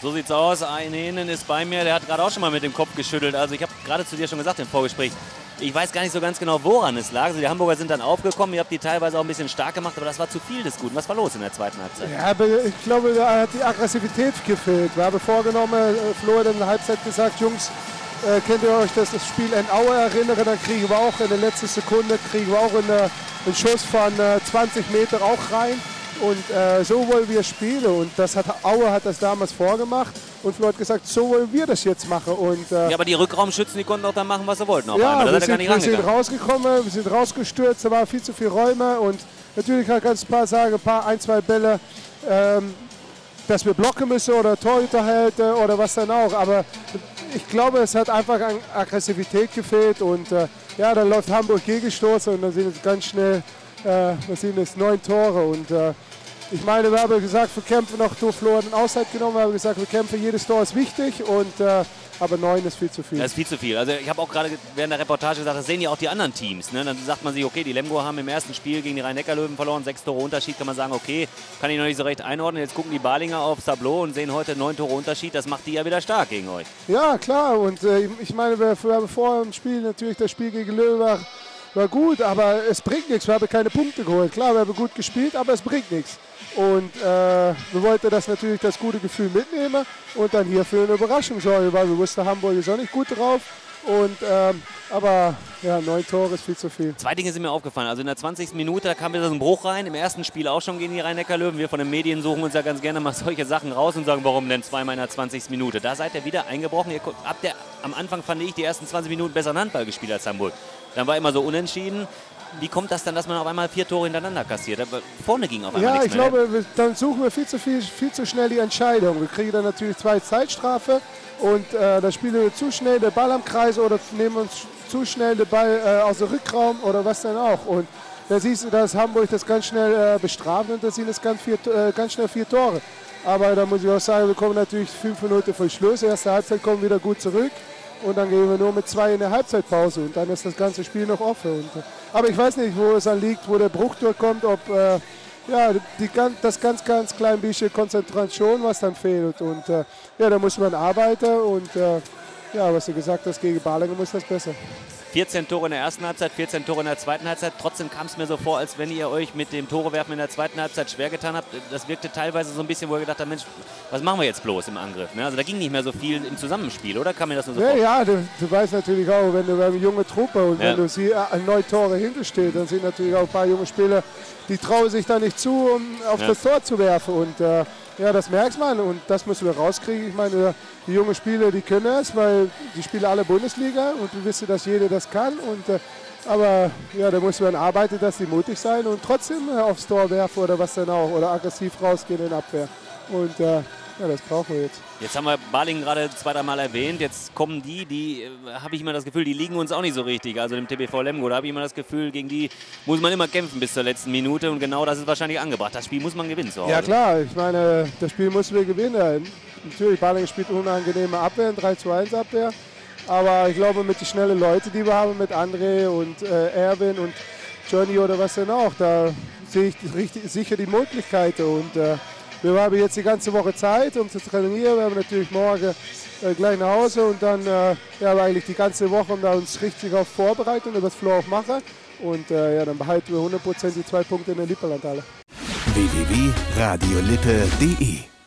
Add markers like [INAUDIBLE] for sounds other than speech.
So sieht's aus. Ein Hähnen ist bei mir, der hat gerade auch schon mal mit dem Kopf geschüttelt. Also ich habe gerade zu dir schon gesagt im Vorgespräch, ich weiß gar nicht so ganz genau, woran es lag. Also die Hamburger sind dann aufgekommen, ihr habt die teilweise auch ein bisschen stark gemacht, aber das war zu viel des Guten. Was war los in der zweiten Halbzeit? Ja, ich glaube, da hat die Aggressivität gefehlt. Wir haben vorgenommen, äh, Flo hat in der Halbzeit gesagt, Jungs, äh, könnt ihr euch das, das Spiel in Aue erinnern, dann kriegen wir auch in der letzten Sekunde, kriegen wir auch in Schuss von äh, 20 Meter auch rein. Und äh, so wollen wir spielen. Und das hat Aue hat das damals vorgemacht. Und Flo hat gesagt, so wollen wir das jetzt machen. Und, äh, ja, aber die Rückraumschützen, die konnten auch dann machen, was sie wollten. Ja, wir sind, wir sind rausgekommen, wir sind rausgestürzt, da waren viel zu viele Räume. Und natürlich kann ich ein paar sagen, ein paar, ein, zwei Bälle, ähm, dass wir blocken müssen oder Torhüterhälte oder was dann auch. Aber ich glaube, es hat einfach an Aggressivität gefehlt. Und äh, ja, dann läuft Hamburg Gegenstoß und dann sind es ganz schnell, äh, was sind es, neun Tore. Und äh, ich meine, wir haben gesagt, wir kämpfen noch durch Flo den Auszeit genommen. Wir haben gesagt, wir kämpfen, jedes Tor ist wichtig. Und, äh, aber neun ist viel zu viel. Das ist viel zu viel. Also ich habe auch gerade während der Reportage gesagt, das sehen ja auch die anderen Teams. Ne? Dann sagt man sich, okay, die Lemgo haben im ersten Spiel gegen die Rhein-Neckar-Löwen verloren, sechs Tore Unterschied, kann man sagen, okay, kann ich noch nicht so recht einordnen. Jetzt gucken die Balinger auf Tableau und sehen heute neun Tore Unterschied. Das macht die ja wieder stark gegen euch. Ja, klar. Und äh, ich meine, wir, wir haben vor dem Spiel natürlich das Spiel gegen Löwen war, gut, aber es bringt nichts. Wir haben keine Punkte geholt. Klar, wir haben gut gespielt, aber es bringt nichts. Und äh, wir wollten das natürlich das gute Gefühl mitnehmen und dann hier für eine Überraschung sorgen, weil wir wussten, Hamburg ist auch nicht gut drauf. Und, ähm, aber ja, neun Tore ist viel zu viel. Zwei Dinge sind mir aufgefallen. Also in der 20. Minute kam wieder so ein Bruch rein. Im ersten Spiel auch schon gegen die Rhein-Neckar-Löwen. Wir von den Medien suchen uns ja ganz gerne mal [LAUGHS] solche Sachen raus und sagen, warum denn zweimal in der 20. Minute? Da seid ihr wieder eingebrochen. Ihr habt ja, am Anfang fand ich die ersten 20 Minuten besseren Handball gespielt als Hamburg. Dann war immer so unentschieden wie kommt das dann, dass man auf einmal vier Tore hintereinander kassiert? Vorne ging auf einmal Ja, ich mehr, glaube, ne? dann suchen wir viel zu, viel, viel zu schnell die Entscheidung. Wir kriegen dann natürlich zwei Zeitstrafe und äh, dann spielen wir zu schnell den Ball am Kreis oder nehmen uns zu schnell den Ball äh, aus dem Rückraum oder was dann auch. Und da siehst du, dass Hamburg das ganz schnell äh, bestraft und da sind es ganz, vier, äh, ganz schnell vier Tore. Aber da muss ich auch sagen, wir kommen natürlich fünf Minuten vor Schluss. Erste Halbzeit kommen wir wieder gut zurück. Und dann gehen wir nur mit zwei in der Halbzeitpause und dann ist das ganze Spiel noch offen. Und, aber ich weiß nicht, wo es dann liegt, wo der Bruch durchkommt, ob äh, ja, die, das ganz, ganz klein bisschen Konzentration, was dann fehlt. Und äh, ja, da muss man arbeiten und äh, ja, was du gesagt hast, gegen Balingen muss das besser. 14 Tore in der ersten Halbzeit, 14 Tore in der zweiten Halbzeit. Trotzdem kam es mir so vor, als wenn ihr euch mit dem Torewerfen in der zweiten Halbzeit schwer getan habt. Das wirkte teilweise so ein bisschen, wo ihr gedacht habt, Mensch, was machen wir jetzt bloß im Angriff? Ne? Also da ging nicht mehr so viel im Zusammenspiel, oder? Kam mir das nur so ja, vor? Ja, du, du, weißt natürlich auch, wenn du eine junge Truppe und ja. wenn du sie äh, neun Tore hintersteht, dann sind natürlich auch ein paar junge Spieler, die trauen sich da nicht zu, um auf ja. das Tor zu werfen. Und äh, ja, das merkt man und das müssen wir rauskriegen. Ich meine, die jungen Spieler, die können es, weil die spielen alle Bundesliga und wir wissen, dass jeder das kann. Und, äh, aber ja, da muss man arbeiten, dass sie mutig sein und trotzdem äh, aufs Tor werfen oder was dann auch oder aggressiv rausgehen in Abwehr. Und äh, ja, das brauchen wir jetzt. Jetzt haben wir Balingen gerade zwei, dreimal erwähnt. Jetzt kommen die, die äh, habe ich immer das Gefühl, die liegen uns auch nicht so richtig. Also dem TBV Lemgo, da habe ich immer das Gefühl, gegen die muss man immer kämpfen bis zur letzten Minute. Und genau das ist wahrscheinlich angebracht. Das Spiel muss man gewinnen. So ja, klar. Ich meine, das Spiel müssen wir gewinnen. Natürlich, Balingen spielt unangenehme Abwehr, 3 zu 1 Abwehr. Aber ich glaube, mit den schnellen Leuten, die wir haben, mit André und äh, Erwin und Johnny oder was denn auch, da sehe ich richtig, sicher die Möglichkeiten. Und äh, wir haben jetzt die ganze Woche Zeit, um zu trainieren. Wir haben natürlich morgen äh, gleich nach Hause und dann äh, ja, eigentlich die ganze Woche, um da uns richtig auf vorbereiten und das Flow auch machen. Und äh, ja, dann behalten wir 100% die zwei Punkte in der Lipperlandhalle. www.radiolippe.de